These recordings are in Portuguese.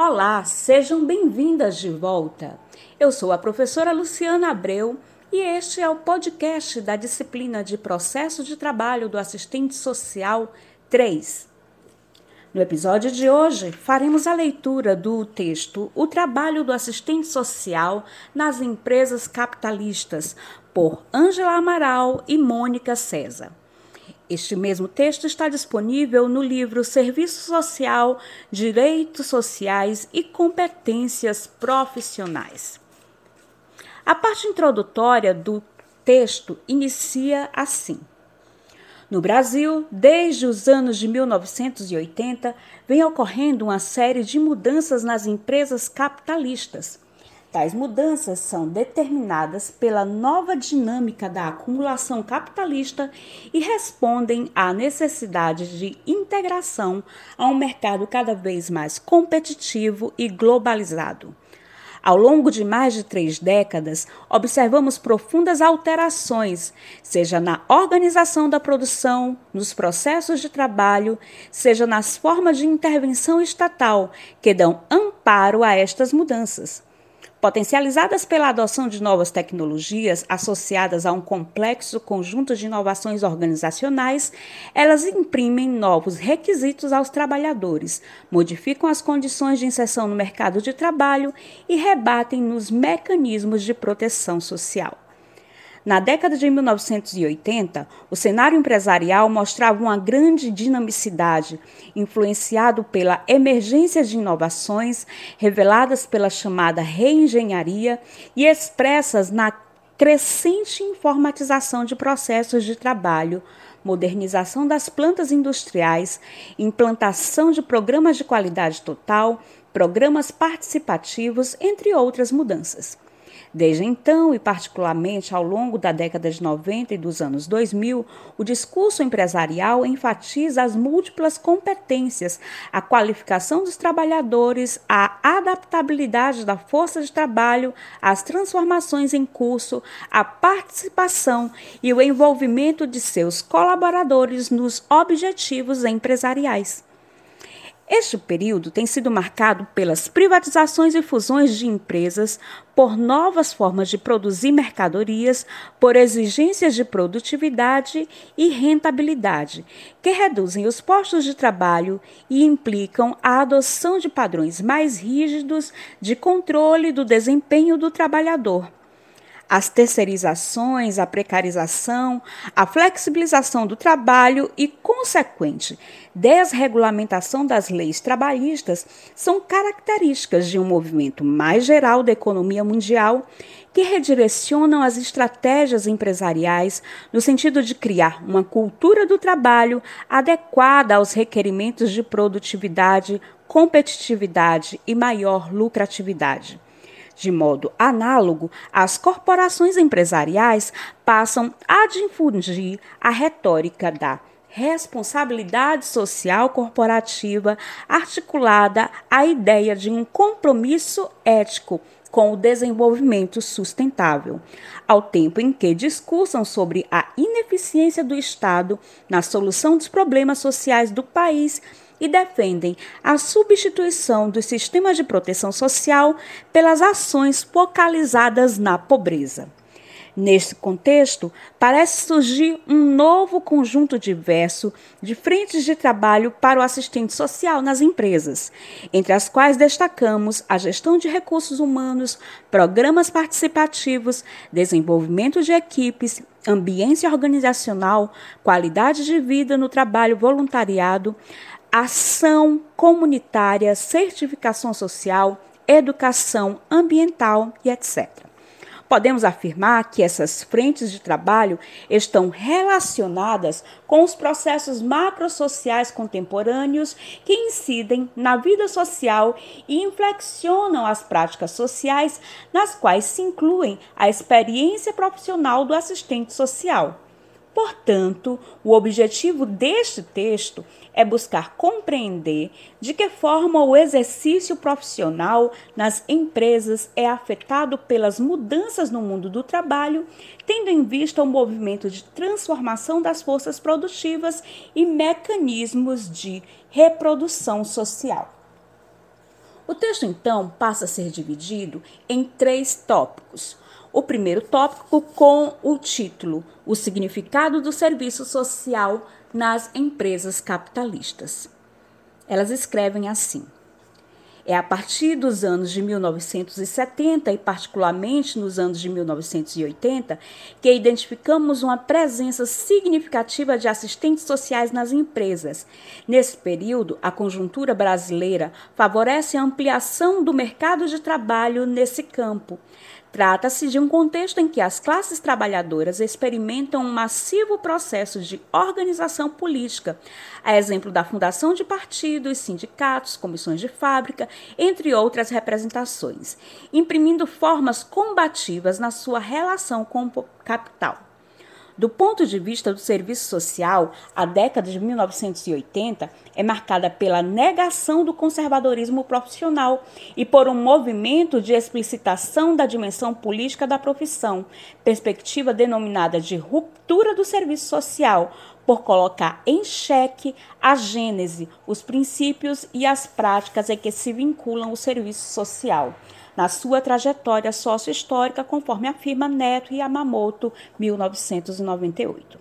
Olá, sejam bem-vindas de volta. Eu sou a professora Luciana Abreu e este é o podcast da disciplina de Processo de Trabalho do Assistente Social 3. No episódio de hoje, faremos a leitura do texto O Trabalho do Assistente Social nas Empresas Capitalistas, por Ângela Amaral e Mônica César. Este mesmo texto está disponível no livro Serviço Social, Direitos Sociais e Competências Profissionais. A parte introdutória do texto inicia assim. No Brasil, desde os anos de 1980, vem ocorrendo uma série de mudanças nas empresas capitalistas Tais mudanças são determinadas pela nova dinâmica da acumulação capitalista e respondem à necessidade de integração a um mercado cada vez mais competitivo e globalizado. Ao longo de mais de três décadas, observamos profundas alterações, seja na organização da produção, nos processos de trabalho, seja nas formas de intervenção estatal, que dão amparo a estas mudanças. Potencializadas pela adoção de novas tecnologias associadas a um complexo conjunto de inovações organizacionais, elas imprimem novos requisitos aos trabalhadores, modificam as condições de inserção no mercado de trabalho e rebatem nos mecanismos de proteção social. Na década de 1980, o cenário empresarial mostrava uma grande dinamicidade, influenciado pela emergência de inovações reveladas pela chamada reengenharia e expressas na crescente informatização de processos de trabalho, modernização das plantas industriais, implantação de programas de qualidade total, programas participativos, entre outras mudanças. Desde então, e particularmente ao longo da década de 90 e dos anos 2000, o discurso empresarial enfatiza as múltiplas competências, a qualificação dos trabalhadores, a adaptabilidade da força de trabalho, as transformações em curso, a participação e o envolvimento de seus colaboradores nos objetivos empresariais. Este período tem sido marcado pelas privatizações e fusões de empresas, por novas formas de produzir mercadorias, por exigências de produtividade e rentabilidade, que reduzem os postos de trabalho e implicam a adoção de padrões mais rígidos de controle do desempenho do trabalhador as terceirizações, a precarização, a flexibilização do trabalho e, consequente, desregulamentação das leis trabalhistas são características de um movimento mais geral da economia mundial que redirecionam as estratégias empresariais no sentido de criar uma cultura do trabalho adequada aos requerimentos de produtividade, competitividade e maior lucratividade. De modo análogo, as corporações empresariais passam a difundir a retórica da responsabilidade social corporativa articulada à ideia de um compromisso ético com o desenvolvimento sustentável, ao tempo em que discursam sobre a ineficiência do Estado na solução dos problemas sociais do país e defendem a substituição dos sistemas de proteção social pelas ações focalizadas na pobreza. Neste contexto, parece surgir um novo conjunto diverso de frentes de trabalho para o assistente social nas empresas, entre as quais destacamos a gestão de recursos humanos, programas participativos, desenvolvimento de equipes, ambiência organizacional, qualidade de vida no trabalho voluntariado, ação comunitária, certificação social, educação ambiental e etc. Podemos afirmar que essas frentes de trabalho estão relacionadas com os processos macrosociais contemporâneos que incidem na vida social e inflexionam as práticas sociais, nas quais se incluem a experiência profissional do assistente social. Portanto, o objetivo deste texto é buscar compreender de que forma o exercício profissional nas empresas é afetado pelas mudanças no mundo do trabalho, tendo em vista o movimento de transformação das forças produtivas e mecanismos de reprodução social. O texto, então, passa a ser dividido em três tópicos. O primeiro tópico com o título O significado do serviço social nas empresas capitalistas. Elas escrevem assim: é a partir dos anos de 1970 e, particularmente, nos anos de 1980, que identificamos uma presença significativa de assistentes sociais nas empresas. Nesse período, a conjuntura brasileira favorece a ampliação do mercado de trabalho nesse campo. Trata-se de um contexto em que as classes trabalhadoras experimentam um massivo processo de organização política, a exemplo da fundação de partidos, sindicatos, comissões de fábrica, entre outras representações, imprimindo formas combativas na sua relação com o capital. Do ponto de vista do serviço social, a década de 1980 é marcada pela negação do conservadorismo profissional e por um movimento de explicitação da dimensão política da profissão, perspectiva denominada de ruptura do serviço social, por colocar em xeque a gênese, os princípios e as práticas em que se vinculam o serviço social na sua trajetória sócio-histórica, conforme afirma Neto e Yamamoto, 1998.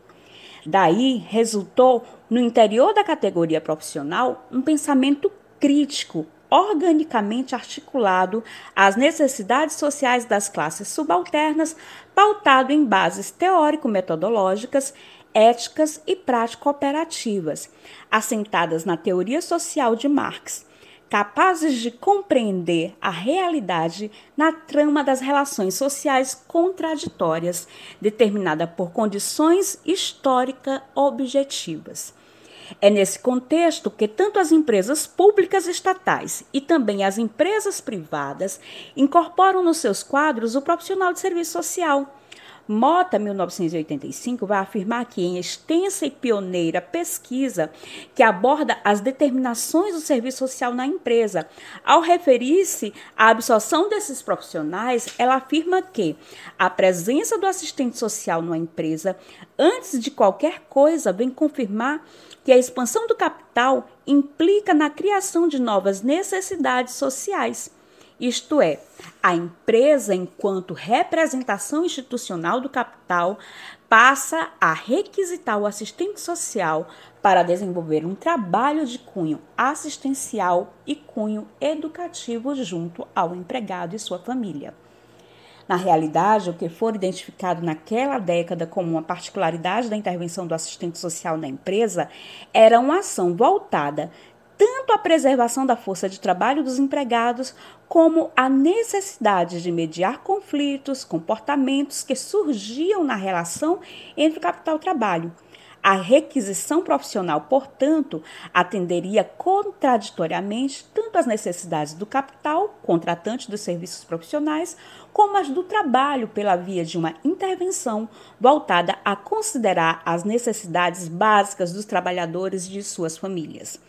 Daí resultou, no interior da categoria profissional, um pensamento crítico, organicamente articulado às necessidades sociais das classes subalternas, pautado em bases teórico-metodológicas, éticas e prático-operativas, assentadas na teoria social de Marx, capazes de compreender a realidade na trama das relações sociais contraditórias, determinada por condições históricas objetivas. É nesse contexto que tanto as empresas públicas estatais e também as empresas privadas incorporam nos seus quadros o profissional de serviço social Mota, 1985, vai afirmar que em extensa e pioneira pesquisa que aborda as determinações do serviço social na empresa, ao referir-se à absorção desses profissionais, ela afirma que a presença do assistente social numa empresa, antes de qualquer coisa, vem confirmar que a expansão do capital implica na criação de novas necessidades sociais isto é, a empresa, enquanto representação institucional do capital, passa a requisitar o assistente social para desenvolver um trabalho de cunho assistencial e cunho educativo junto ao empregado e sua família. Na realidade, o que for identificado naquela década como uma particularidade da intervenção do assistente social na empresa era uma ação voltada tanto a preservação da força de trabalho dos empregados, como a necessidade de mediar conflitos, comportamentos que surgiam na relação entre capital e trabalho. A requisição profissional, portanto, atenderia contraditoriamente tanto às necessidades do capital, contratante dos serviços profissionais, como as do trabalho, pela via de uma intervenção voltada a considerar as necessidades básicas dos trabalhadores e de suas famílias.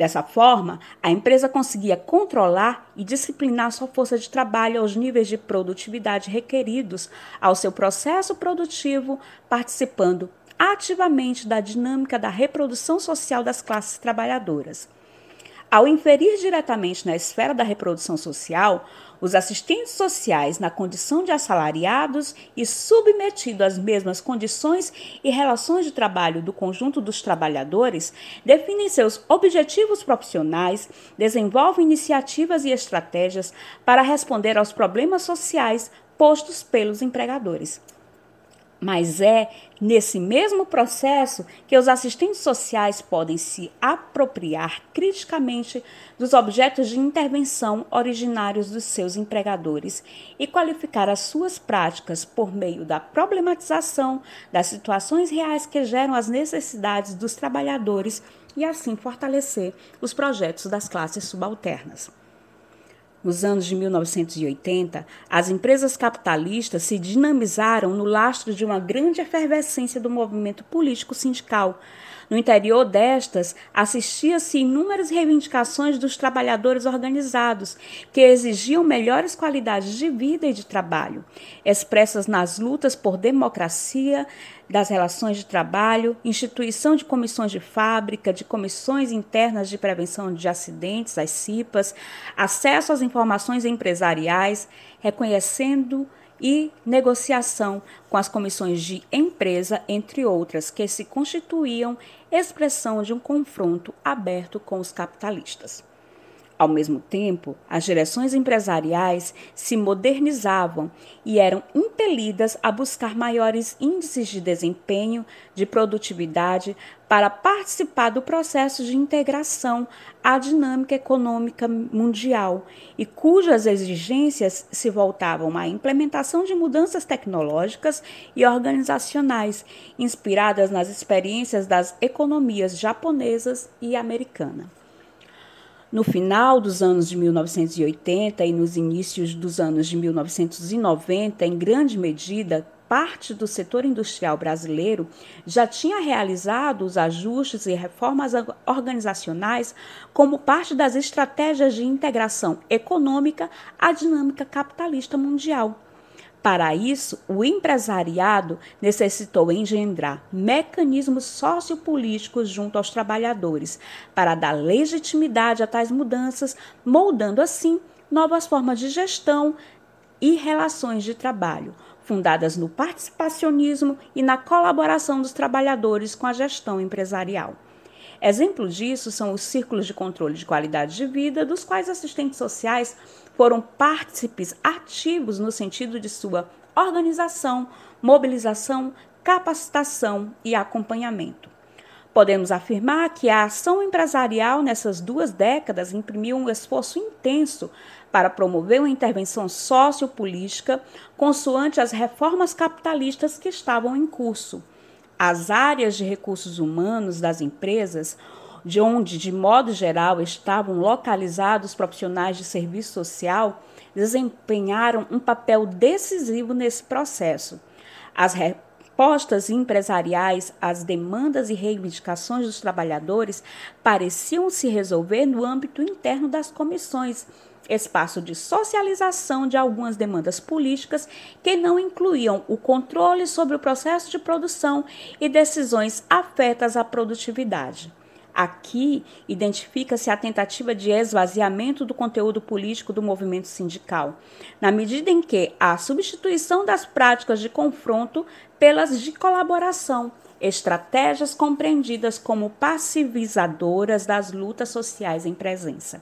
Dessa forma, a empresa conseguia controlar e disciplinar sua força de trabalho aos níveis de produtividade requeridos ao seu processo produtivo, participando ativamente da dinâmica da reprodução social das classes trabalhadoras. Ao inferir diretamente na esfera da reprodução social, os assistentes sociais, na condição de assalariados e submetidos às mesmas condições e relações de trabalho do conjunto dos trabalhadores, definem seus objetivos profissionais, desenvolvem iniciativas e estratégias para responder aos problemas sociais postos pelos empregadores. Mas é nesse mesmo processo que os assistentes sociais podem se apropriar criticamente dos objetos de intervenção originários dos seus empregadores e qualificar as suas práticas por meio da problematização das situações reais que geram as necessidades dos trabalhadores e assim fortalecer os projetos das classes subalternas. Nos anos de 1980, as empresas capitalistas se dinamizaram no lastro de uma grande efervescência do movimento político sindical, No interior destas, assistia-se inúmeras reivindicações dos trabalhadores organizados, que exigiam melhores qualidades de vida e de trabalho, expressas nas lutas por democracia, das relações de trabalho, instituição de comissões de fábrica, de comissões internas de prevenção de acidentes, as CIPAs, acesso às informações empresariais, reconhecendo e negociação com as comissões de empresa, entre outras, que se constituíam expressão de um confronto aberto com os capitalistas. Ao mesmo tempo, as direções empresariais se modernizavam e eram impelidas a buscar maiores índices de desempenho, de produtividade, para participar do processo de integração à dinâmica econômica mundial e cujas exigências se voltavam à implementação de mudanças tecnológicas e organizacionais, inspiradas nas experiências das economias japonesas e americana. No final dos anos de 1980 e nos inícios dos anos de 1990, em grande medida, parte do setor industrial brasileiro já tinha realizado os ajustes e reformas organizacionais como parte das estratégias de integração econômica à dinâmica capitalista mundial. Para isso, o empresariado necessitou engendrar mecanismos sociopolíticos junto aos trabalhadores para dar legitimidade a tais mudanças, moldando assim novas formas de gestão e relações de trabalho, fundadas no participacionismo e na colaboração dos trabalhadores com a gestão empresarial. Exemplo disso são os círculos de controle de qualidade de vida, dos quais assistentes sociais foram partícipes ativos no sentido de sua organização, mobilização, capacitação e acompanhamento. Podemos afirmar que a ação empresarial nessas duas décadas imprimiu um esforço intenso para promover uma intervenção sociopolítica consoante as reformas capitalistas que estavam em curso. As áreas de recursos humanos das empresas de onde, de modo geral, estavam localizados profissionais de serviço social, desempenharam um papel decisivo nesse processo. As respostas empresariais às demandas e reivindicações dos trabalhadores pareciam se resolver no âmbito interno das comissões, espaço de socialização de algumas demandas políticas que não incluíam o controle sobre o processo de produção e decisões afetas à produtividade. Aqui identifica-se a tentativa de esvaziamento do conteúdo político do movimento sindical, na medida em que a substituição das práticas de confronto pelas de colaboração, estratégias compreendidas como passivizadoras das lutas sociais em presença.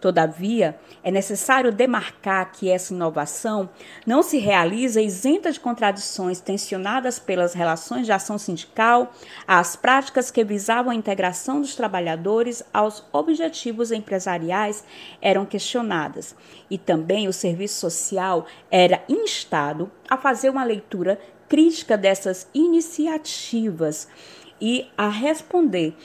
Todavia, é necessário demarcar que essa inovação não se realiza isenta de contradições tensionadas pelas relações de ação sindical, às práticas que visavam a integração dos trabalhadores aos objetivos empresariais eram questionadas, e também o serviço social era instado a fazer uma leitura crítica dessas iniciativas e a responder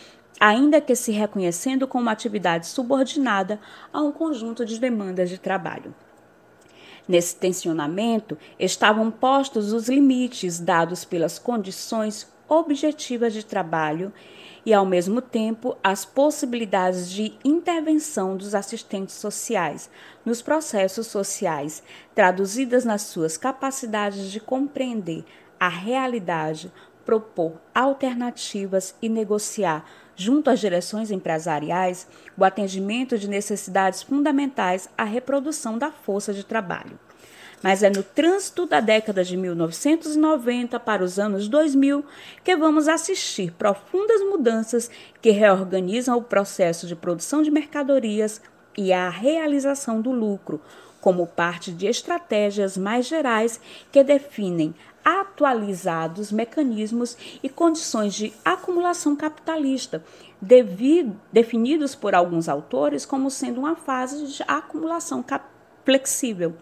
ainda que se reconhecendo como atividade subordinada a um conjunto de demandas de trabalho. Nesse tensionamento estavam postos os limites dados pelas condições objetivas de trabalho e, ao mesmo tempo, as possibilidades de intervenção dos assistentes sociais nos processos sociais, traduzidas nas suas capacidades de compreender a realidade, propor alternativas e negociar junto às direções empresariais, o atendimento de necessidades fundamentais à reprodução da força de trabalho. Mas é no trânsito da década de 1990 para os anos 2000 que vamos assistir profundas mudanças que reorganizam o processo de produção de mercadorias e a realização do lucro, como parte de estratégias mais gerais que definem atualizados mecanismos e condições de acumulação capitalista, devido, definidos por alguns autores como sendo uma fase de acumulação flexível.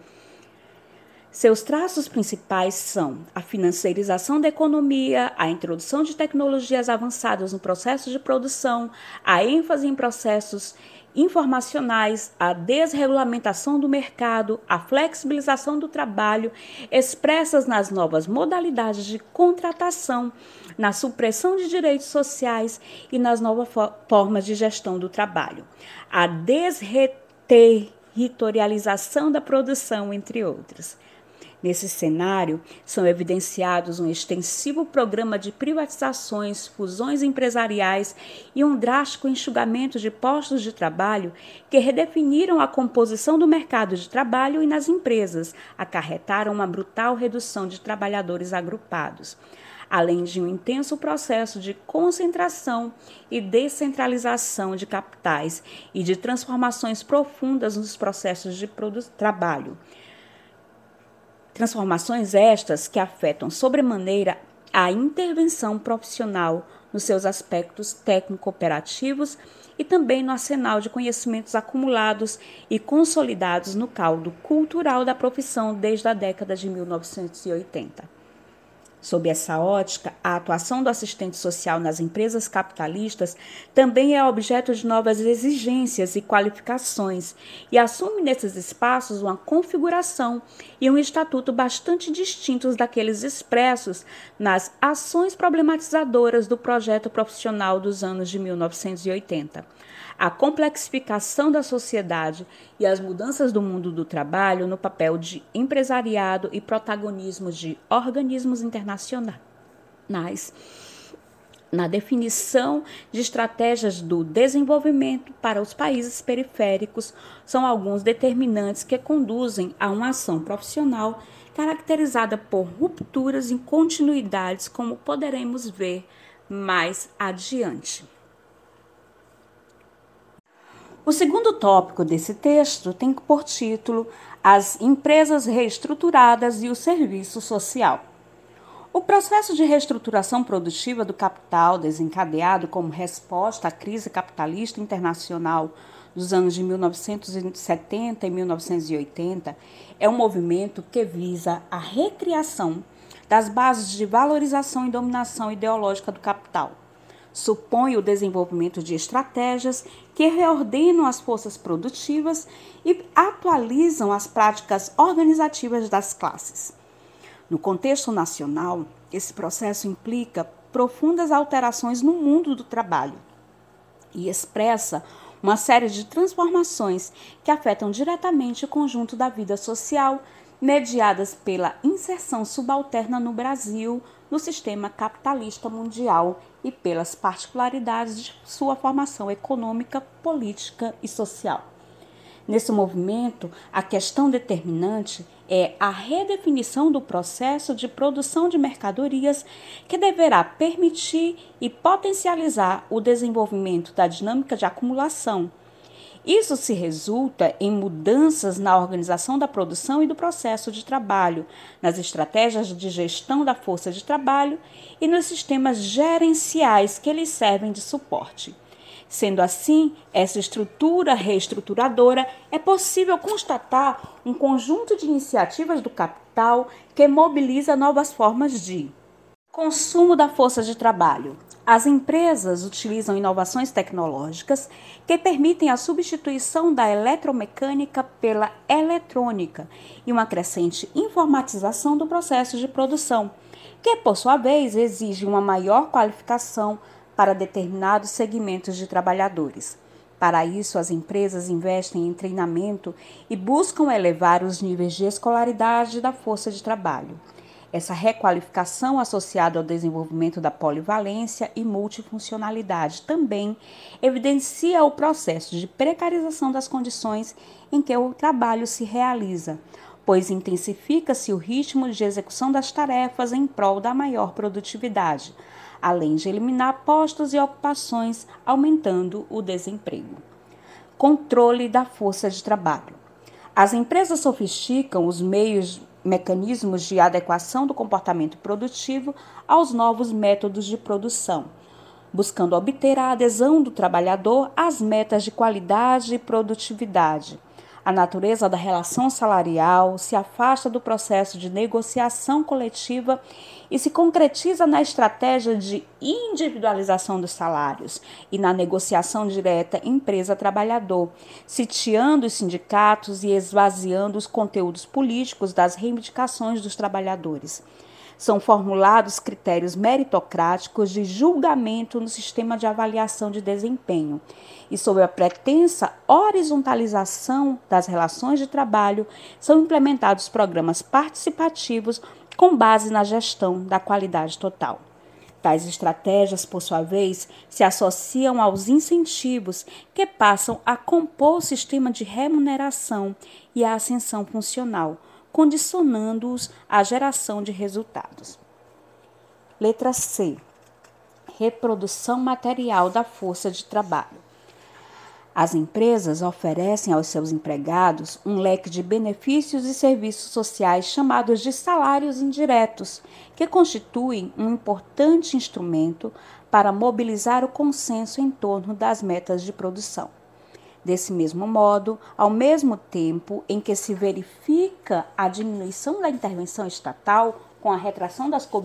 Seus traços principais são a financiarização da economia, a introdução de tecnologias avançadas no processo de produção, a ênfase em processos informacionais, a desregulamentação do mercado, a flexibilização do trabalho, expressas nas novas modalidades de contratação, na supressão de direitos sociais e nas novas formas de gestão do trabalho, a desreterritorialização da produção, entre outros. Nesse cenário, são evidenciados um extensivo programa de privatizações, fusões empresariais e um drástico enxugamento de postos de trabalho que redefiniram a composição do mercado de trabalho e nas empresas, acarretaram uma brutal redução de trabalhadores agrupados além de um intenso processo de concentração e descentralização de capitais e de transformações profundas nos processos de trabalho. Transformações estas que afetam sobremaneira a intervenção profissional nos seus aspectos técnico-operativos e também no arsenal de conhecimentos acumulados e consolidados no caldo cultural da profissão desde a década de 1980. Sob essa ótica, a atuação do assistente social nas empresas capitalistas também é objeto de novas exigências e qualificações e assume nesses espaços uma configuração e um estatuto bastante distintos daqueles expressos nas ações problematizadoras do projeto profissional dos anos de 1980 a complexificação da sociedade e as mudanças do mundo do trabalho no papel de empresariado e protagonismo de organismos internacionais na definição de estratégias do desenvolvimento para os países periféricos são alguns determinantes que conduzem a uma ação profissional caracterizada por rupturas e continuidades, como poderemos ver mais adiante. O segundo tópico desse texto tem por título As empresas reestruturadas e o serviço social. O processo de reestruturação produtiva do capital, desencadeado como resposta à crise capitalista internacional dos anos de 1970 e 1980, é um movimento que visa a recriação das bases de valorização e dominação ideológica do capital supõe o desenvolvimento de estratégias que reordenam as forças produtivas e atualizam as práticas organizativas das classes. No contexto nacional, esse processo implica profundas alterações no mundo do trabalho e expressa uma série de transformações que afetam diretamente o conjunto da vida social, mediadas pela inserção subalterna no Brasil no sistema capitalista mundial e pelas particularidades de sua formação econômica, política e social. Nesse movimento, a questão determinante é a redefinição do processo de produção de mercadorias que deverá permitir e potencializar o desenvolvimento da dinâmica de acumulação isso se resulta em mudanças na organização da produção e do processo de trabalho, nas estratégias de gestão da força de trabalho e nos sistemas gerenciais que lhes servem de suporte. Sendo assim, essa estrutura reestruturadora é possível constatar um conjunto de iniciativas do capital que mobiliza novas formas de consumo da força de trabalho, as empresas utilizam inovações tecnológicas que permitem a substituição da eletromecânica pela eletrônica e uma crescente informatização do processo de produção, que, por sua vez, exige uma maior qualificação para determinados segmentos de trabalhadores. Para isso, as empresas investem em treinamento e buscam elevar os níveis de escolaridade da força de trabalho. Essa requalificação associada ao desenvolvimento da polivalência e multifuncionalidade também evidencia o processo de precarização das condições em que o trabalho se realiza, pois intensifica-se o ritmo de execução das tarefas em prol da maior produtividade, além de eliminar postos e ocupações, aumentando o desemprego. Controle da força de trabalho. As empresas sofisticam os meios mecanismos de adequação do comportamento produtivo aos novos métodos de produção, buscando obter a adesão do trabalhador às metas de qualidade e produtividade, a natureza da relação salarial, se afasta do processo de negociação coletiva e se concretiza na estratégia de individualização dos salários e na negociação direta empresa-trabalhador, sitiando os sindicatos e esvaziando os conteúdos políticos das reivindicações dos trabalhadores. São formulados critérios meritocráticos de julgamento no sistema de avaliação de desempenho. E, sob a pretensa horizontalização das relações de trabalho, são implementados programas participativos com base na gestão da qualidade total. Tais estratégias, por sua vez, se associam aos incentivos que passam a compor o sistema de remuneração e a ascensão funcional condicionando-os à geração de resultados. Letra C. Reprodução material da força de trabalho. As empresas oferecem aos seus empregados um leque de benefícios e serviços sociais chamados de salários indiretos, que constituem um importante instrumento para mobilizar o consenso em torno das metas de produção. Desse mesmo modo, ao mesmo tempo em que se verifica a diminuição da intervenção estatal com a retração das co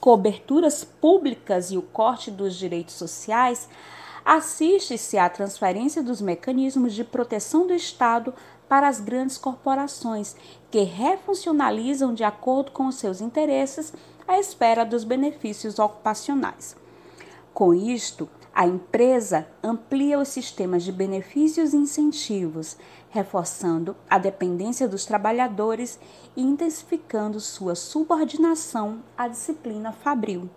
coberturas públicas e o corte dos direitos sociais, assiste-se à transferência dos mecanismos de proteção do Estado para as grandes corporações, que refuncionalizam de acordo com os seus interesses à espera dos benefícios ocupacionais. Com isto, a empresa amplia os sistemas de benefícios e incentivos, reforçando a dependência dos trabalhadores e intensificando sua subordinação à disciplina fabril.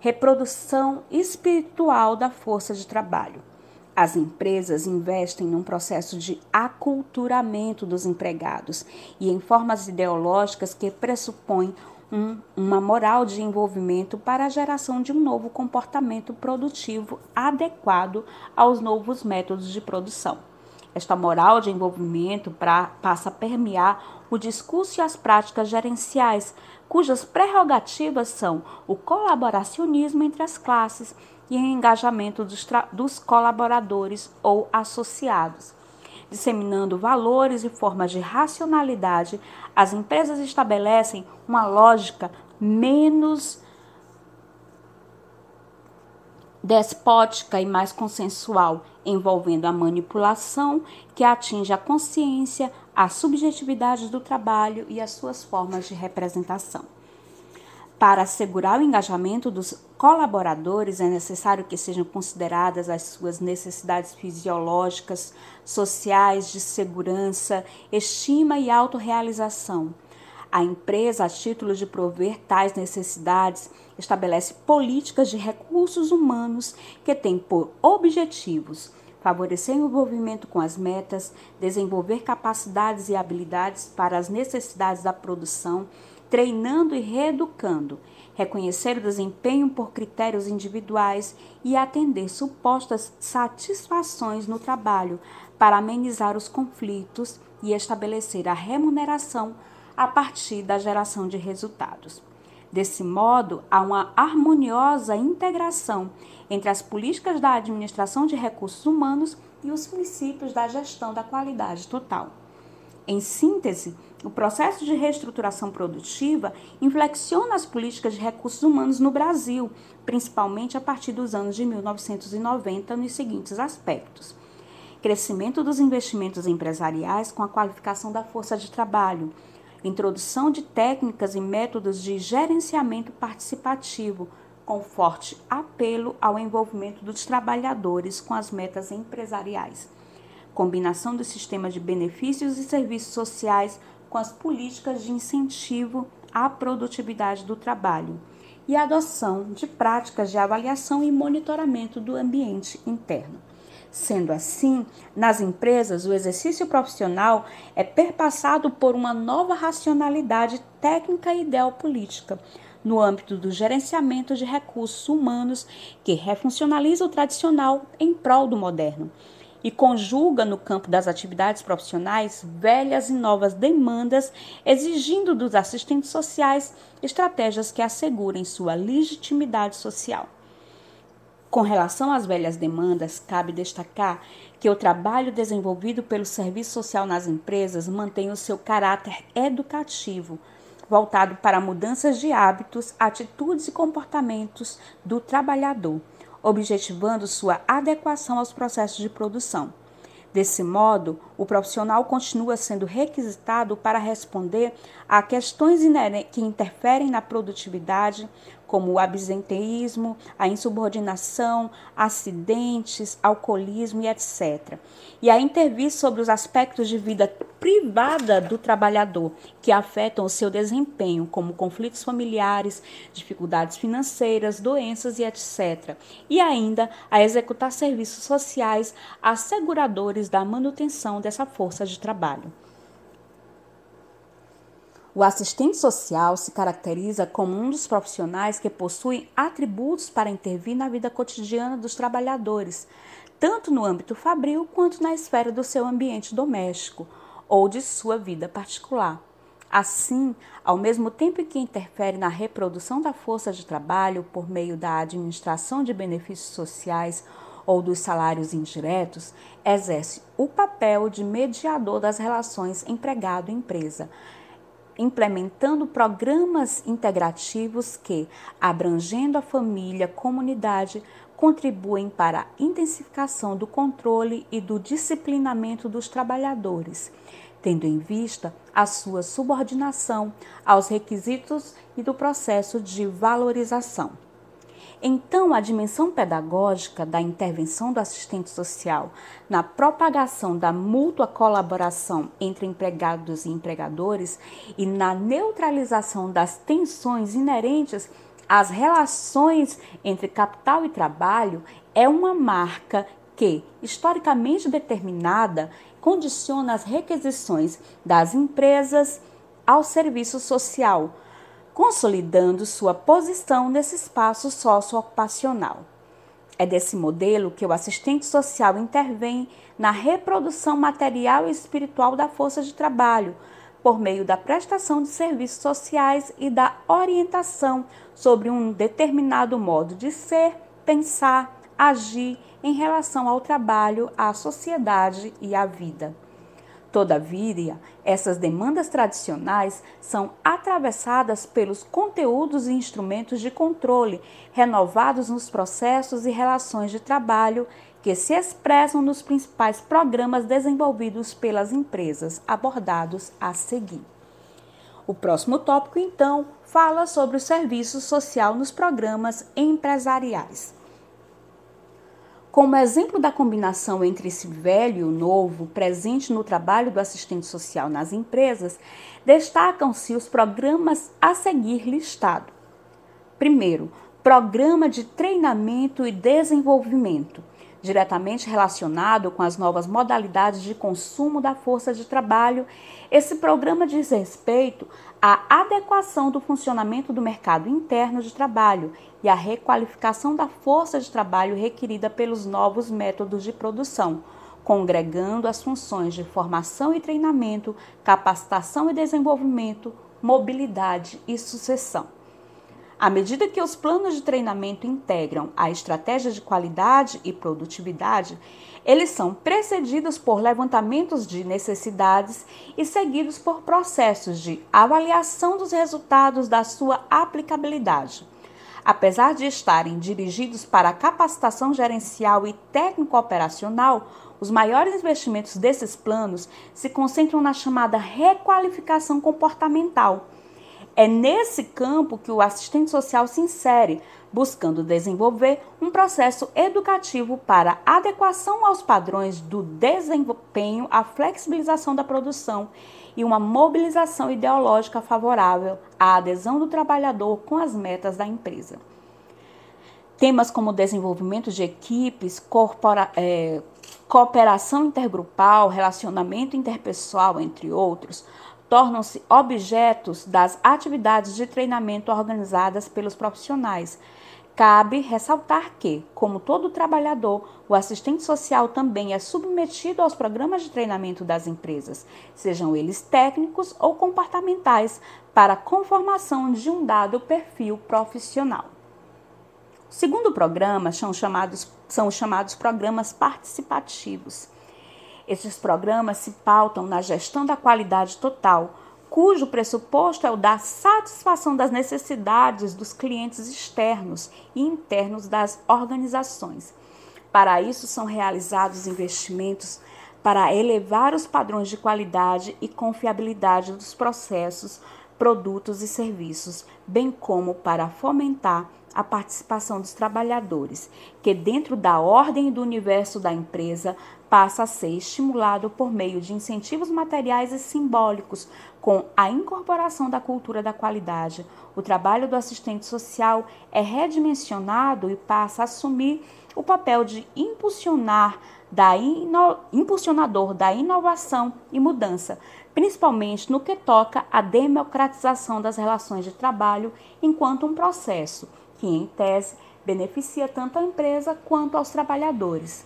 Reprodução espiritual da força de trabalho. As empresas investem num processo de aculturamento dos empregados e em formas ideológicas que pressupõem um, uma moral de envolvimento para a geração de um novo comportamento produtivo adequado aos novos métodos de produção. Esta moral de envolvimento pra, passa a permear o discurso e as práticas gerenciais, cujas prerrogativas são o colaboracionismo entre as classes e o engajamento dos, dos colaboradores ou associados disseminando valores e formas de racionalidade, as empresas estabelecem uma lógica menos despótica e mais consensual, envolvendo a manipulação que atinge a consciência, a subjetividade do trabalho e as suas formas de representação. Para assegurar o engajamento dos colaboradores, é necessário que sejam consideradas as suas necessidades fisiológicas, sociais, de segurança, estima e autorrealização. A empresa, a título de prover tais necessidades, estabelece políticas de recursos humanos que têm por objetivos favorecer o envolvimento com as metas, desenvolver capacidades e habilidades para as necessidades da produção treinando e reeducando, reconhecer o desempenho por critérios individuais e atender supostas satisfações no trabalho para amenizar os conflitos e estabelecer a remuneração a partir da geração de resultados. Desse modo, há uma harmoniosa integração entre as políticas da administração de recursos humanos e os princípios da gestão da qualidade total. Em síntese, o processo de reestruturação produtiva inflexiona as políticas de recursos humanos no Brasil, principalmente a partir dos anos de 1990, nos seguintes aspectos: crescimento dos investimentos empresariais com a qualificação da força de trabalho, introdução de técnicas e métodos de gerenciamento participativo, com forte apelo ao envolvimento dos trabalhadores com as metas empresariais. Combinação do sistema de benefícios e serviços sociais com as políticas de incentivo à produtividade do trabalho e a adoção de práticas de avaliação e monitoramento do ambiente interno. Sendo assim, nas empresas, o exercício profissional é perpassado por uma nova racionalidade técnica e ideopolítica, no âmbito do gerenciamento de recursos humanos que refuncionaliza o tradicional em prol do moderno e conjuga no campo das atividades profissionais velhas e novas demandas, exigindo dos assistentes sociais estratégias que assegurem sua legitimidade social. Com relação às velhas demandas, cabe destacar que o trabalho desenvolvido pelo serviço social nas empresas mantém o seu caráter educativo, voltado para mudanças de hábitos, atitudes e comportamentos do trabalhador, objetivando sua adequação aos processos de produção. Desse modo, o profissional continua sendo requisitado para responder a questões que interferem na produtividade, como o absenteísmo, a insubordinação, acidentes, alcoolismo e etc. E a intervir sobre os aspectos de vida privada do trabalhador que afetam o seu desempenho, como conflitos familiares, dificuldades financeiras, doenças e etc. E ainda a executar serviços sociais asseguradores da manutenção dessa força de trabalho. O assistente social se caracteriza como um dos profissionais que possuem atributos para intervir na vida cotidiana dos trabalhadores, tanto no âmbito fabril quanto na esfera do seu ambiente doméstico ou de sua vida particular. Assim, ao mesmo tempo que interfere na reprodução da força de trabalho por meio da administração de benefícios sociais ou dos salários indiretos, exerce o papel de mediador das relações empregado-empresa, implementando programas integrativos que, abrangendo a família, comunidade, contribuem para a intensificação do controle e do disciplinamento dos trabalhadores, tendo em vista a sua subordinação aos requisitos e do processo de valorização. Então, a dimensão pedagógica da intervenção do assistente social na propagação da mútua colaboração entre empregados e empregadores e na neutralização das tensões inerentes às relações entre capital e trabalho é uma marca que, historicamente determinada, condiciona as requisições das empresas ao serviço social consolidando sua posição nesse espaço socioocupacional. É desse modelo que o assistente social intervém na reprodução material e espiritual da força de trabalho, por meio da prestação de serviços sociais e da orientação sobre um determinado modo de ser, pensar, agir em relação ao trabalho, à sociedade e à vida. Todavia, essas demandas tradicionais são atravessadas pelos conteúdos e instrumentos de controle renovados nos processos e relações de trabalho que se expressam nos principais programas desenvolvidos pelas empresas abordados a seguir. O próximo tópico, então, fala sobre o serviço social nos programas empresariais. Como exemplo da combinação entre esse velho e o novo presente no trabalho do assistente social nas empresas, destacam-se os programas a seguir listado. Primeiro, Programa de Treinamento e Desenvolvimento, diretamente relacionado com as novas modalidades de consumo da força de trabalho. Esse programa diz respeito à adequação do funcionamento do mercado interno de trabalho e à requalificação da força de trabalho requerida pelos novos métodos de produção, congregando as funções de formação e treinamento, capacitação e desenvolvimento, mobilidade e sucessão. À medida que os planos de treinamento integram a estratégia de qualidade e produtividade, eles são precedidos por levantamentos de necessidades e seguidos por processos de avaliação dos resultados da sua aplicabilidade. Apesar de estarem dirigidos para a capacitação gerencial e técnico-operacional, os maiores investimentos desses planos se concentram na chamada requalificação comportamental. É nesse campo que o assistente social se insere, buscando desenvolver um processo educativo para adequação aos padrões do desempenho, a flexibilização da produção e uma mobilização ideológica favorável à adesão do trabalhador com as metas da empresa. Temas como desenvolvimento de equipes, corpora, é, cooperação intergrupal, relacionamento interpessoal, entre outros, tornam-se objetos das atividades de treinamento organizadas pelos profissionais. Cabe ressaltar que, como todo trabalhador, o assistente social também é submetido aos programas de treinamento das empresas, sejam eles técnicos ou comportamentais, para a conformação de um dado perfil profissional. O segundo programa são chamados, são os chamados programas participativos. Esses programas se pautam na gestão da qualidade total, cujo pressuposto é o da satisfação das necessidades dos clientes externos e internos das organizações. Para isso, são realizados investimentos para elevar os padrões de qualidade e confiabilidade dos processos, produtos e serviços, bem como para fomentar a participação dos trabalhadores, que dentro da ordem do universo da empresa passa a ser estimulado por meio de incentivos materiais e simbólicos, com a incorporação da cultura da qualidade. O trabalho do assistente social é redimensionado e passa a assumir o papel de impulsionar da ino... impulsionador da inovação e mudança, principalmente no que toca à democratização das relações de trabalho enquanto um processo que, em tese, beneficia tanto a empresa quanto aos trabalhadores.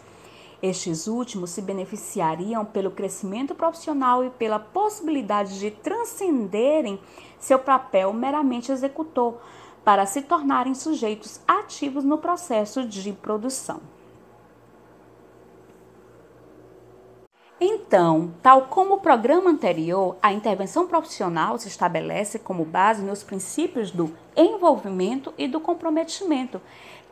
Estes últimos se beneficiariam pelo crescimento profissional e pela possibilidade de transcenderem seu papel meramente executor, para se tornarem sujeitos ativos no processo de produção. Então, tal como o programa anterior, a intervenção profissional se estabelece como base nos princípios do envolvimento e do comprometimento,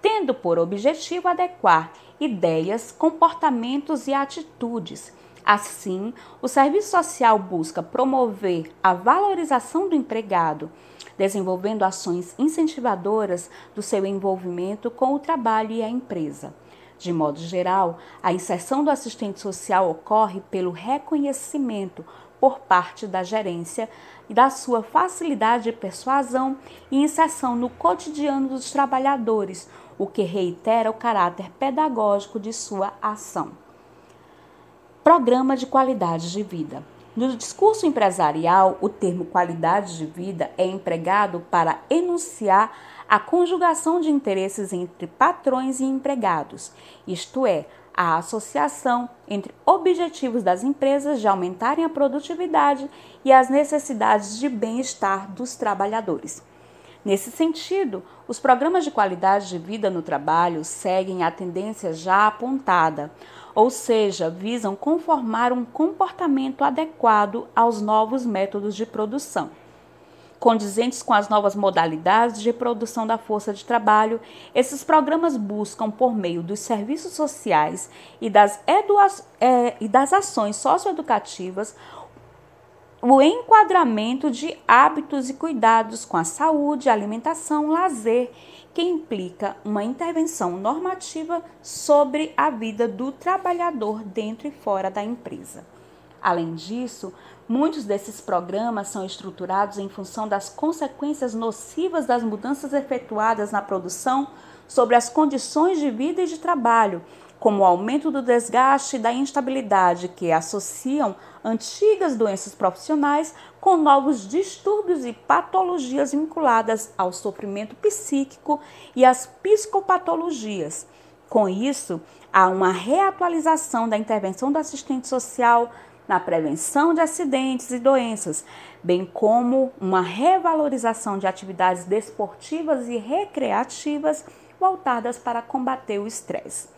tendo por objetivo adequar ideias, comportamentos e atitudes. Assim, o serviço social busca promover a valorização do empregado, desenvolvendo ações incentivadoras do seu envolvimento com o trabalho e a empresa. De modo geral, a inserção do assistente social ocorre pelo reconhecimento por parte da gerência da sua facilidade de persuasão e inserção no cotidiano dos trabalhadores, o que reitera o caráter pedagógico de sua ação. Programa de qualidade de vida. No discurso empresarial, o termo qualidade de vida é empregado para enunciar a conjugação de interesses entre patrões e empregados, isto é, a associação entre objetivos das empresas de aumentarem a produtividade e as necessidades de bem-estar dos trabalhadores. Nesse sentido, os programas de qualidade de vida no trabalho seguem a tendência já apontada, ou seja, visam conformar um comportamento adequado aos novos métodos de produção condizentes com as novas modalidades de produção da força de trabalho, esses programas buscam, por meio dos serviços sociais e das, é, e das ações socioeducativas, o enquadramento de hábitos e cuidados com a saúde, alimentação, lazer, que implica uma intervenção normativa sobre a vida do trabalhador dentro e fora da empresa. Além disso, Muitos desses programas são estruturados em função das consequências nocivas das mudanças efetuadas na produção sobre as condições de vida e de trabalho, como o aumento do desgaste e da instabilidade que associam antigas doenças profissionais com novos distúrbios e patologias vinculadas ao sofrimento psíquico e às psicopatologias. Com isso, há uma reatualização da intervenção do assistente social na prevenção de acidentes e doenças, bem como uma revalorização de atividades desportivas e recreativas voltadas para combater o estresse.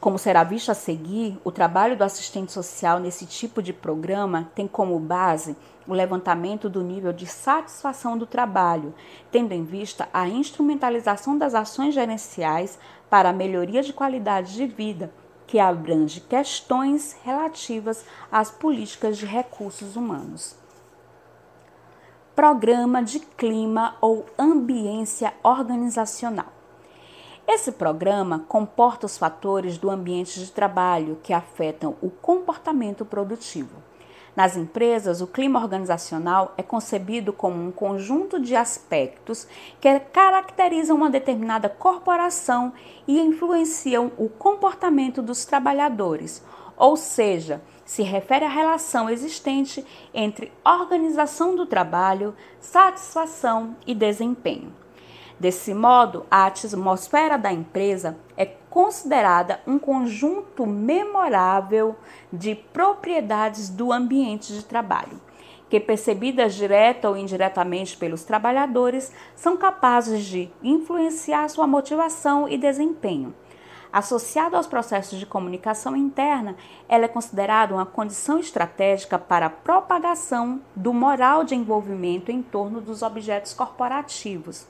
Como será visto a seguir, o trabalho do assistente social nesse tipo de programa tem como base o levantamento do nível de satisfação do trabalho, tendo em vista a instrumentalização das ações gerenciais para a melhoria de qualidade de vida que abrange questões relativas às políticas de recursos humanos. Programa de Clima ou Ambiência Organizacional. Esse programa comporta os fatores do ambiente de trabalho que afetam o comportamento produtivo. Nas empresas, o clima organizacional é concebido como um conjunto de aspectos que caracterizam uma determinada corporação e influenciam o comportamento dos trabalhadores, ou seja, se refere à relação existente entre organização do trabalho, satisfação e desempenho. Desse modo, a atmosfera da empresa é considerada um conjunto memorável de propriedades do ambiente de trabalho, que, percebidas direta ou indiretamente pelos trabalhadores, são capazes de influenciar sua motivação e desempenho. Associada aos processos de comunicação interna, ela é considerada uma condição estratégica para a propagação do moral de envolvimento em torno dos objetos corporativos.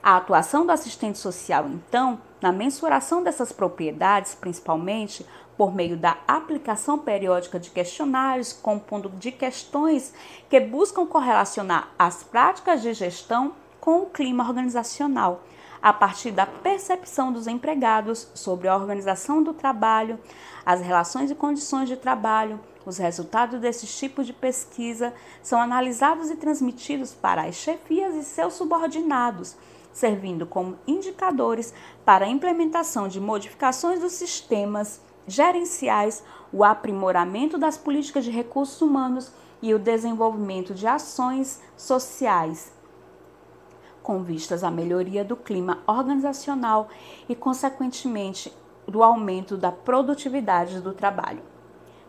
A atuação do assistente social, então, na mensuração dessas propriedades, principalmente por meio da aplicação periódica de questionários, compondo de questões que buscam correlacionar as práticas de gestão com o clima organizacional a partir da percepção dos empregados sobre a organização do trabalho, as relações e condições de trabalho. Os resultados desses tipos de pesquisa são analisados e transmitidos para as chefias e seus subordinados, servindo como indicadores para a implementação de modificações dos sistemas gerenciais, o aprimoramento das políticas de recursos humanos e o desenvolvimento de ações sociais com vistas à melhoria do clima organizacional e, consequentemente, do aumento da produtividade do trabalho.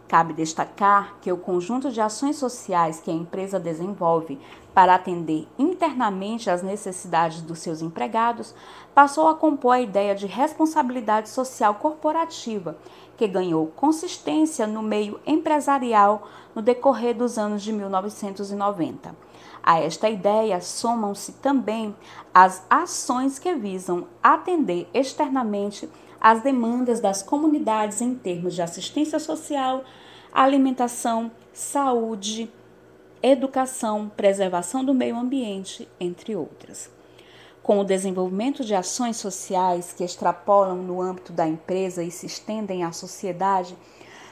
Cabe destacar que o conjunto de ações sociais que a empresa desenvolve para atender internamente às necessidades dos seus empregados passou a compor a ideia de responsabilidade social corporativa, que ganhou consistência no meio empresarial no decorrer dos anos de 1990. A esta ideia somam-se também as ações que visam atender externamente às demandas das comunidades em termos de assistência social, alimentação, saúde, educação, preservação do meio ambiente, entre outras. Com o desenvolvimento de ações sociais que extrapolam no âmbito da empresa e se estendem à sociedade,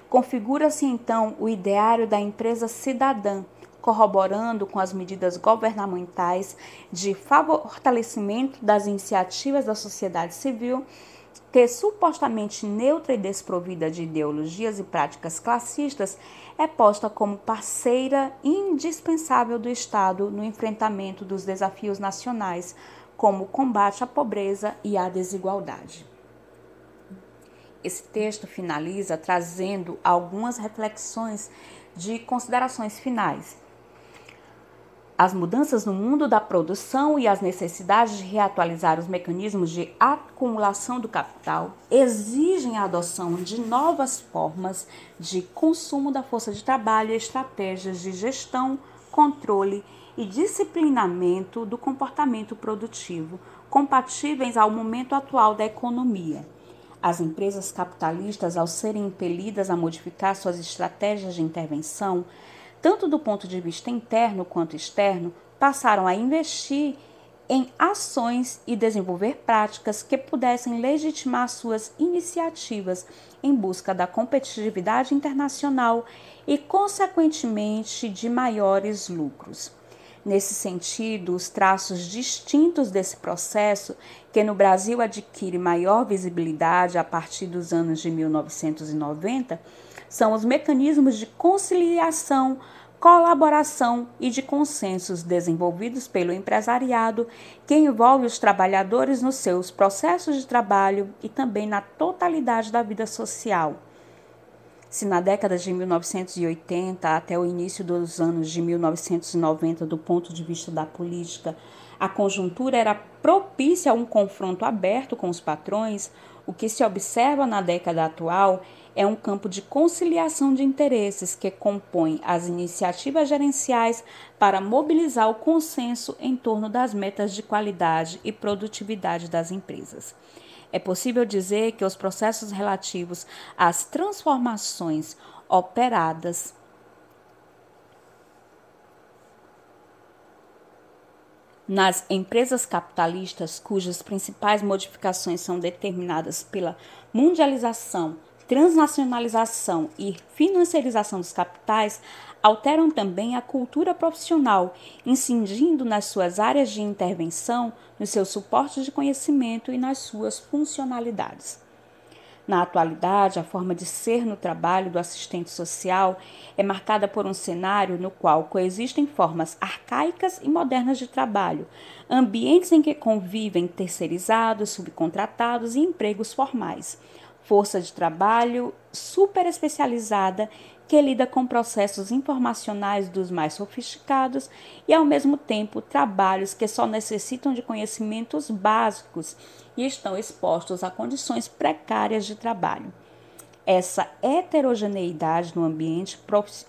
configura-se então o ideário da empresa cidadã, corroborando com as medidas governamentais de fortalecimento das iniciativas da sociedade civil, que supostamente neutra e desprovida de ideologias e práticas classistas, é posta como parceira indispensável do Estado no enfrentamento dos desafios nacionais, como o combate à pobreza e à desigualdade. Esse texto finaliza trazendo algumas reflexões de considerações finais as mudanças no mundo da produção e as necessidades de reatualizar os mecanismos de acumulação do capital exigem a adoção de novas formas de consumo da força de trabalho e estratégias de gestão, controle e disciplinamento do comportamento produtivo, compatíveis ao momento atual da economia. As empresas capitalistas, ao serem impelidas a modificar suas estratégias de intervenção, tanto do ponto de vista interno quanto externo, passaram a investir em ações e desenvolver práticas que pudessem legitimar suas iniciativas em busca da competitividade internacional e, consequentemente, de maiores lucros. Nesse sentido, os traços distintos desse processo, que no Brasil adquire maior visibilidade a partir dos anos de 1990, são os mecanismos de conciliação colaboração e de consensos desenvolvidos pelo empresariado, que envolve os trabalhadores nos seus processos de trabalho e também na totalidade da vida social. Se na década de 1980 até o início dos anos de 1990, do ponto de vista da política, a conjuntura era propícia a um confronto aberto com os patrões, o que se observa na década atual um campo de conciliação de interesses que compõe as iniciativas gerenciais para mobilizar o consenso em torno das metas de qualidade e produtividade das empresas. É possível dizer que os processos relativos às transformações operadas nas empresas capitalistas, cujas principais modificações são determinadas pela mundialização transnacionalização e financiarização dos capitais alteram também a cultura profissional, incidindo nas suas áreas de intervenção, nos seus suportes de conhecimento e nas suas funcionalidades. Na atualidade, a forma de ser no trabalho do assistente social é marcada por um cenário no qual coexistem formas arcaicas e modernas de trabalho, ambientes em que convivem terceirizados, subcontratados e empregos formais força de trabalho super especializada que lida com processos informacionais dos mais sofisticados e, ao mesmo tempo, trabalhos que só necessitam de conhecimentos básicos e estão expostos a condições precárias de trabalho. Essa heterogeneidade no ambiente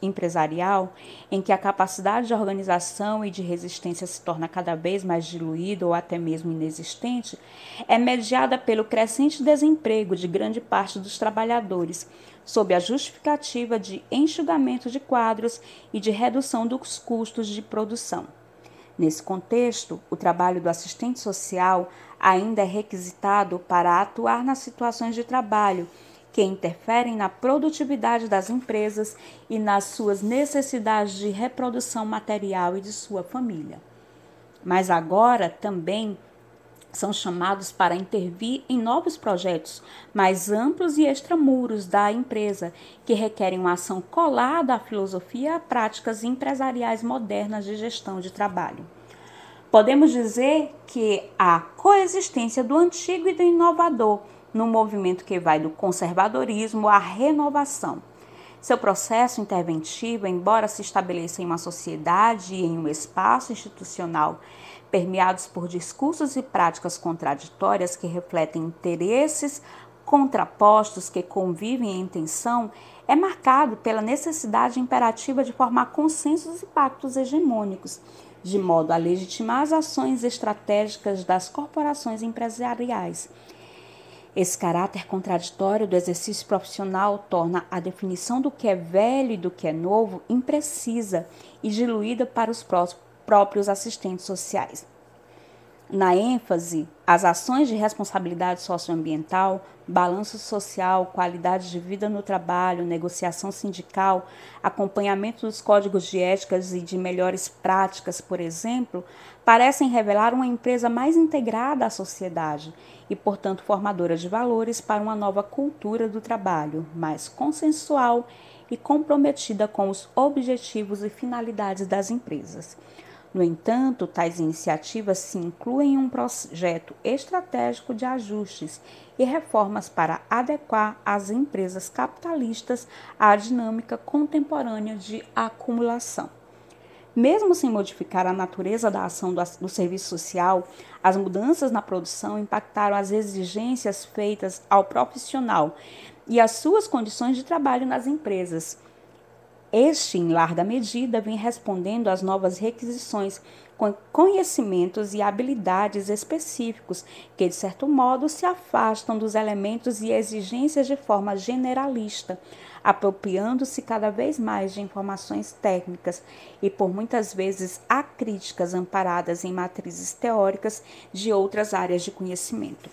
empresarial, em que a capacidade de organização e de resistência se torna cada vez mais diluída ou até mesmo inexistente, é mediada pelo crescente desemprego de grande parte dos trabalhadores, sob a justificativa de enxugamento de quadros e de redução dos custos de produção. Nesse contexto, o trabalho do assistente social ainda é requisitado para atuar nas situações de trabalho que interferem na produtividade das empresas e nas suas necessidades de reprodução material e de sua família. Mas agora também são chamados para intervir em novos projetos mais amplos e extramuros da empresa, que requerem uma ação colada à filosofia e a práticas empresariais modernas de gestão de trabalho. Podemos dizer que a coexistência do antigo e do inovador num movimento que vai do conservadorismo à renovação. Seu processo interventivo, embora se estabeleça em uma sociedade e em um espaço institucional permeados por discursos e práticas contraditórias que refletem interesses contrapostos que convivem em tensão, é marcado pela necessidade imperativa de formar consensos e pactos hegemônicos, de modo a legitimar as ações estratégicas das corporações empresariais esse caráter contraditório do exercício profissional torna a definição do que é velho e do que é novo imprecisa e diluída para os próprios assistentes sociais. Na ênfase, as ações de responsabilidade socioambiental, balanço social, qualidade de vida no trabalho, negociação sindical, acompanhamento dos códigos de éticas e de melhores práticas, por exemplo, parecem revelar uma empresa mais integrada à sociedade e, portanto, formadora de valores para uma nova cultura do trabalho, mais consensual e comprometida com os objetivos e finalidades das empresas. No entanto, tais iniciativas se incluem em um projeto estratégico de ajustes e reformas para adequar as empresas capitalistas à dinâmica contemporânea de acumulação. Mesmo sem modificar a natureza da ação do, serviço social, as mudanças na produção impactaram as exigências feitas ao profissional e as suas condições de trabalho nas empresas. Este, em larga medida, vem respondendo às novas requisições com conhecimentos e habilidades específicos que, de certo modo, se afastam dos elementos e exigências de forma generalista, apropriando-se cada vez mais de informações técnicas e, por muitas vezes, acríticas amparadas em matrizes teóricas de outras áreas de conhecimento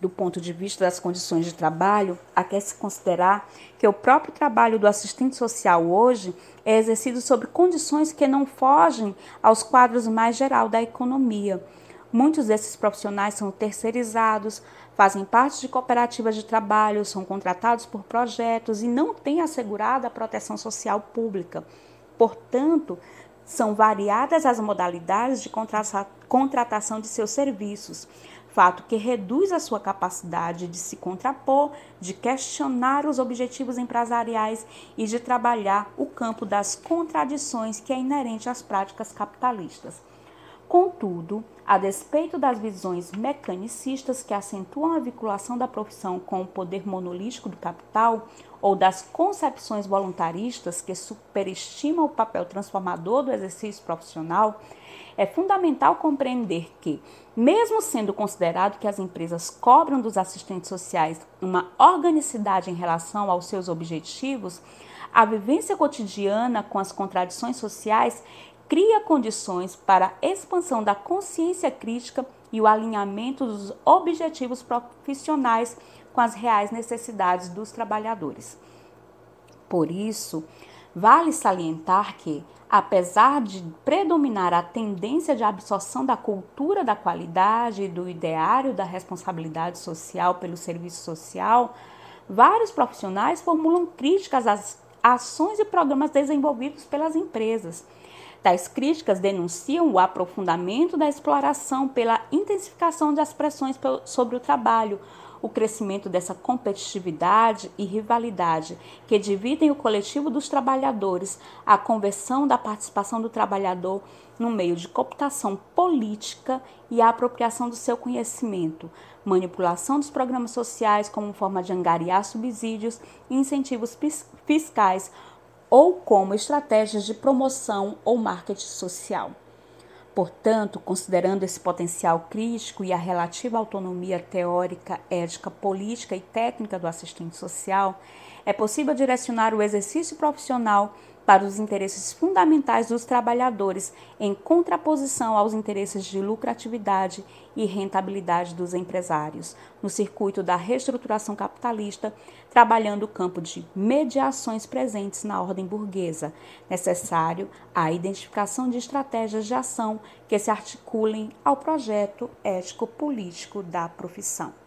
do ponto de vista das condições de trabalho, há que se considerar que o próprio trabalho do assistente social hoje é exercido sob condições que não fogem aos quadros mais geral da economia. Muitos desses profissionais são terceirizados, fazem parte de cooperativas de trabalho, são contratados por projetos e não têm assegurada a proteção social pública. Portanto, são variadas as modalidades de contratação de seus serviços fato que reduz a sua capacidade de se contrapor, de questionar os objetivos empresariais e de trabalhar o campo das contradições que é inerente às práticas capitalistas. Contudo, a despeito das visões mecanicistas que acentuam a vinculação da profissão com o poder monolítico do capital, ou das concepções voluntaristas que superestimam o papel transformador do exercício profissional, é fundamental compreender que, mesmo sendo considerado que as empresas cobram dos assistentes sociais uma organicidade em relação aos seus objetivos, a vivência cotidiana com as contradições sociais cria condições para a expansão da consciência crítica e o alinhamento dos objetivos profissionais com as reais necessidades dos trabalhadores. Por isso, vale salientar que, apesar de predominar a tendência de absorção da cultura da qualidade e do ideário da responsabilidade social pelo serviço social, vários profissionais formulam críticas às ações e programas desenvolvidos pelas empresas. Tais críticas denunciam o aprofundamento da exploração pela intensificação das pressões sobre o trabalho, o crescimento dessa competitividade e rivalidade que dividem o coletivo dos trabalhadores, a conversão da participação do trabalhador no meio de cooptação política e a apropriação do seu conhecimento, manipulação dos programas sociais como forma de angariar subsídios e incentivos fiscais ou como estratégias de promoção ou marketing social. Portanto, considerando esse potencial crítico e a relativa autonomia teórica, ética, política e técnica do assistente social, é possível direcionar o exercício profissional para os interesses fundamentais dos trabalhadores, em contraposição aos interesses de lucratividade e rentabilidade dos empresários, no circuito da reestruturação capitalista, trabalhando o campo de mediações presentes na ordem burguesa, necessário a identificação de estratégias de ação que se articulem ao projeto ético-político da profissão.